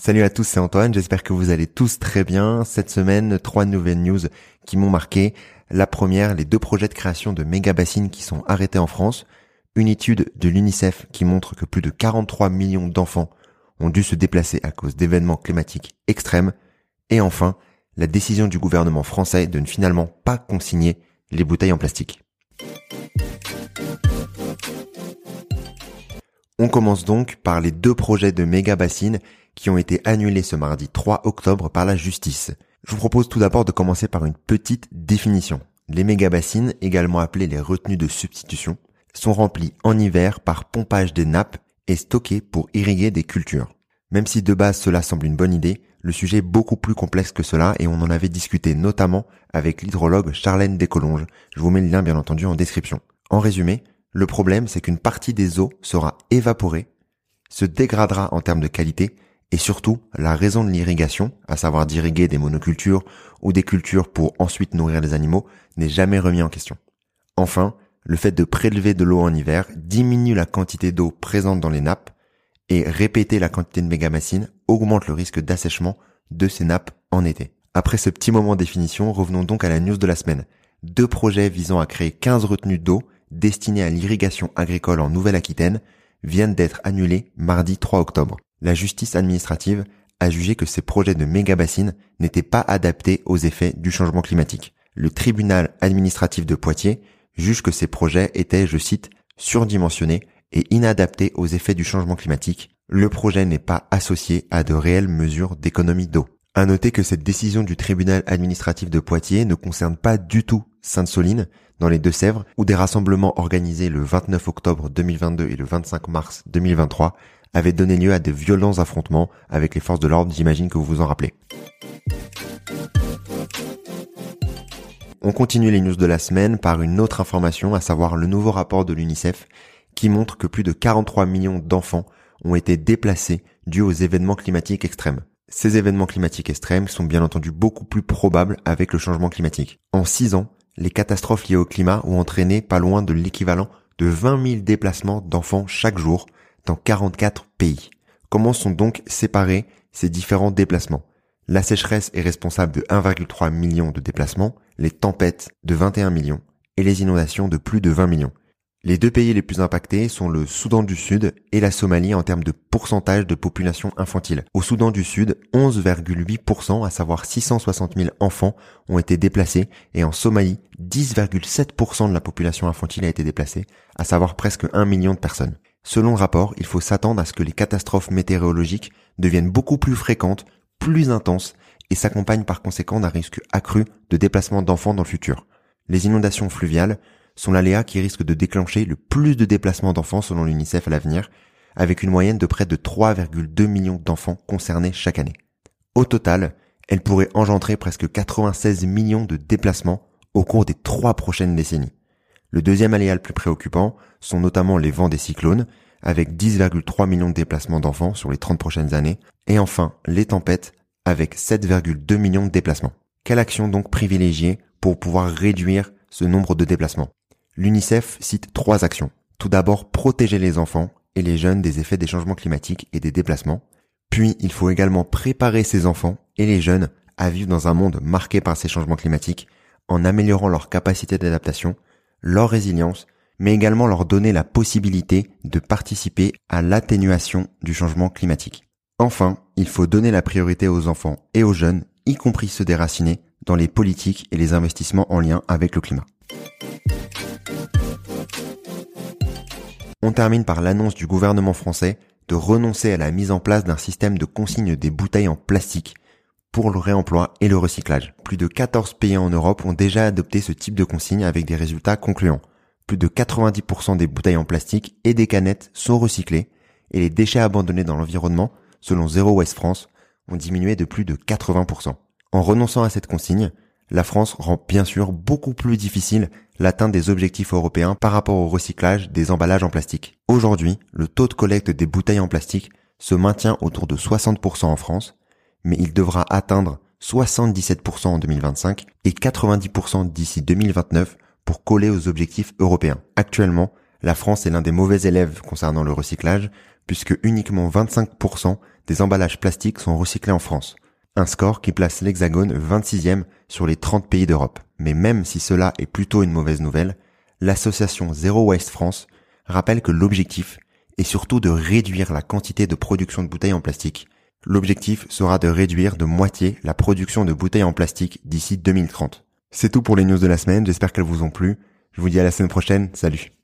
Salut à tous, c'est Antoine, j'espère que vous allez tous très bien. Cette semaine, trois nouvelles news qui m'ont marqué. La première, les deux projets de création de méga bassines qui sont arrêtés en France. Une étude de l'UNICEF qui montre que plus de 43 millions d'enfants ont dû se déplacer à cause d'événements climatiques extrêmes. Et enfin, la décision du gouvernement français de ne finalement pas consigner les bouteilles en plastique. On commence donc par les deux projets de méga bassines qui ont été annulés ce mardi 3 octobre par la justice. Je vous propose tout d'abord de commencer par une petite définition. Les méga-bassines, également appelées les retenues de substitution, sont remplies en hiver par pompage des nappes et stockées pour irriguer des cultures. Même si de base cela semble une bonne idée, le sujet est beaucoup plus complexe que cela et on en avait discuté notamment avec l'hydrologue Charlène Descolonges. Je vous mets le lien bien entendu en description. En résumé, le problème c'est qu'une partie des eaux sera évaporée, se dégradera en termes de qualité et surtout la raison de l'irrigation, à savoir d'irriguer des monocultures ou des cultures pour ensuite nourrir les animaux, n'est jamais remis en question. Enfin, le fait de prélever de l'eau en hiver diminue la quantité d'eau présente dans les nappes et répéter la quantité de mégamacine augmente le risque d'assèchement de ces nappes en été. Après ce petit moment de définition, revenons donc à la news de la semaine. Deux projets visant à créer 15 retenues d'eau destinées à l'irrigation agricole en Nouvelle-Aquitaine viennent d'être annulés mardi 3 octobre la justice administrative a jugé que ces projets de méga-bassines n'étaient pas adaptés aux effets du changement climatique. Le tribunal administratif de Poitiers juge que ces projets étaient, je cite, surdimensionnés et inadaptés aux effets du changement climatique. Le projet n'est pas associé à de réelles mesures d'économie d'eau. À noter que cette décision du tribunal administratif de Poitiers ne concerne pas du tout Sainte-Soline, dans les Deux-Sèvres, où des rassemblements organisés le 29 octobre 2022 et le 25 mars 2023 avait donné lieu à de violents affrontements avec les forces de l'ordre, j'imagine que vous vous en rappelez. On continue les news de la semaine par une autre information, à savoir le nouveau rapport de l'UNICEF qui montre que plus de 43 millions d'enfants ont été déplacés dû aux événements climatiques extrêmes. Ces événements climatiques extrêmes sont bien entendu beaucoup plus probables avec le changement climatique. En 6 ans, les catastrophes liées au climat ont entraîné pas loin de l'équivalent de 20 000 déplacements d'enfants chaque jour, dans 44 pays. Comment sont donc séparés ces différents déplacements? La sécheresse est responsable de 1,3 million de déplacements, les tempêtes de 21 millions et les inondations de plus de 20 millions. Les deux pays les plus impactés sont le Soudan du Sud et la Somalie en termes de pourcentage de population infantile. Au Soudan du Sud, 11,8%, à savoir 660 000 enfants, ont été déplacés et en Somalie, 10,7% de la population infantile a été déplacée, à savoir presque 1 million de personnes. Selon le rapport, il faut s'attendre à ce que les catastrophes météorologiques deviennent beaucoup plus fréquentes, plus intenses et s'accompagnent par conséquent d'un risque accru de déplacement d'enfants dans le futur. Les inondations fluviales sont l'aléa qui risque de déclencher le plus de déplacements d'enfants selon l'UNICEF à l'avenir, avec une moyenne de près de 3,2 millions d'enfants concernés chaque année. Au total, elles pourraient engendrer presque 96 millions de déplacements au cours des trois prochaines décennies. Le deuxième aléa le plus préoccupant sont notamment les vents des cyclones, avec 10,3 millions de déplacements d'enfants sur les 30 prochaines années, et enfin les tempêtes, avec 7,2 millions de déplacements. Quelle action donc privilégier pour pouvoir réduire ce nombre de déplacements? L'UNICEF cite trois actions. Tout d'abord, protéger les enfants et les jeunes des effets des changements climatiques et des déplacements. Puis, il faut également préparer ces enfants et les jeunes à vivre dans un monde marqué par ces changements climatiques en améliorant leur capacité d'adaptation leur résilience, mais également leur donner la possibilité de participer à l'atténuation du changement climatique. Enfin, il faut donner la priorité aux enfants et aux jeunes, y compris ceux déracinés, dans les politiques et les investissements en lien avec le climat. On termine par l'annonce du gouvernement français de renoncer à la mise en place d'un système de consigne des bouteilles en plastique pour le réemploi et le recyclage. Plus de 14 pays en Europe ont déjà adopté ce type de consigne avec des résultats concluants. Plus de 90% des bouteilles en plastique et des canettes sont recyclées et les déchets abandonnés dans l'environnement, selon Zero Waste France, ont diminué de plus de 80%. En renonçant à cette consigne, la France rend bien sûr beaucoup plus difficile l'atteinte des objectifs européens par rapport au recyclage des emballages en plastique. Aujourd'hui, le taux de collecte des bouteilles en plastique se maintient autour de 60% en France, mais il devra atteindre 77% en 2025 et 90% d'ici 2029 pour coller aux objectifs européens. Actuellement, la France est l'un des mauvais élèves concernant le recyclage puisque uniquement 25% des emballages plastiques sont recyclés en France. Un score qui place l'Hexagone 26e sur les 30 pays d'Europe. Mais même si cela est plutôt une mauvaise nouvelle, l'association Zero Waste France rappelle que l'objectif est surtout de réduire la quantité de production de bouteilles en plastique. L'objectif sera de réduire de moitié la production de bouteilles en plastique d'ici 2030. C'est tout pour les news de la semaine, j'espère qu'elles vous ont plu. Je vous dis à la semaine prochaine, salut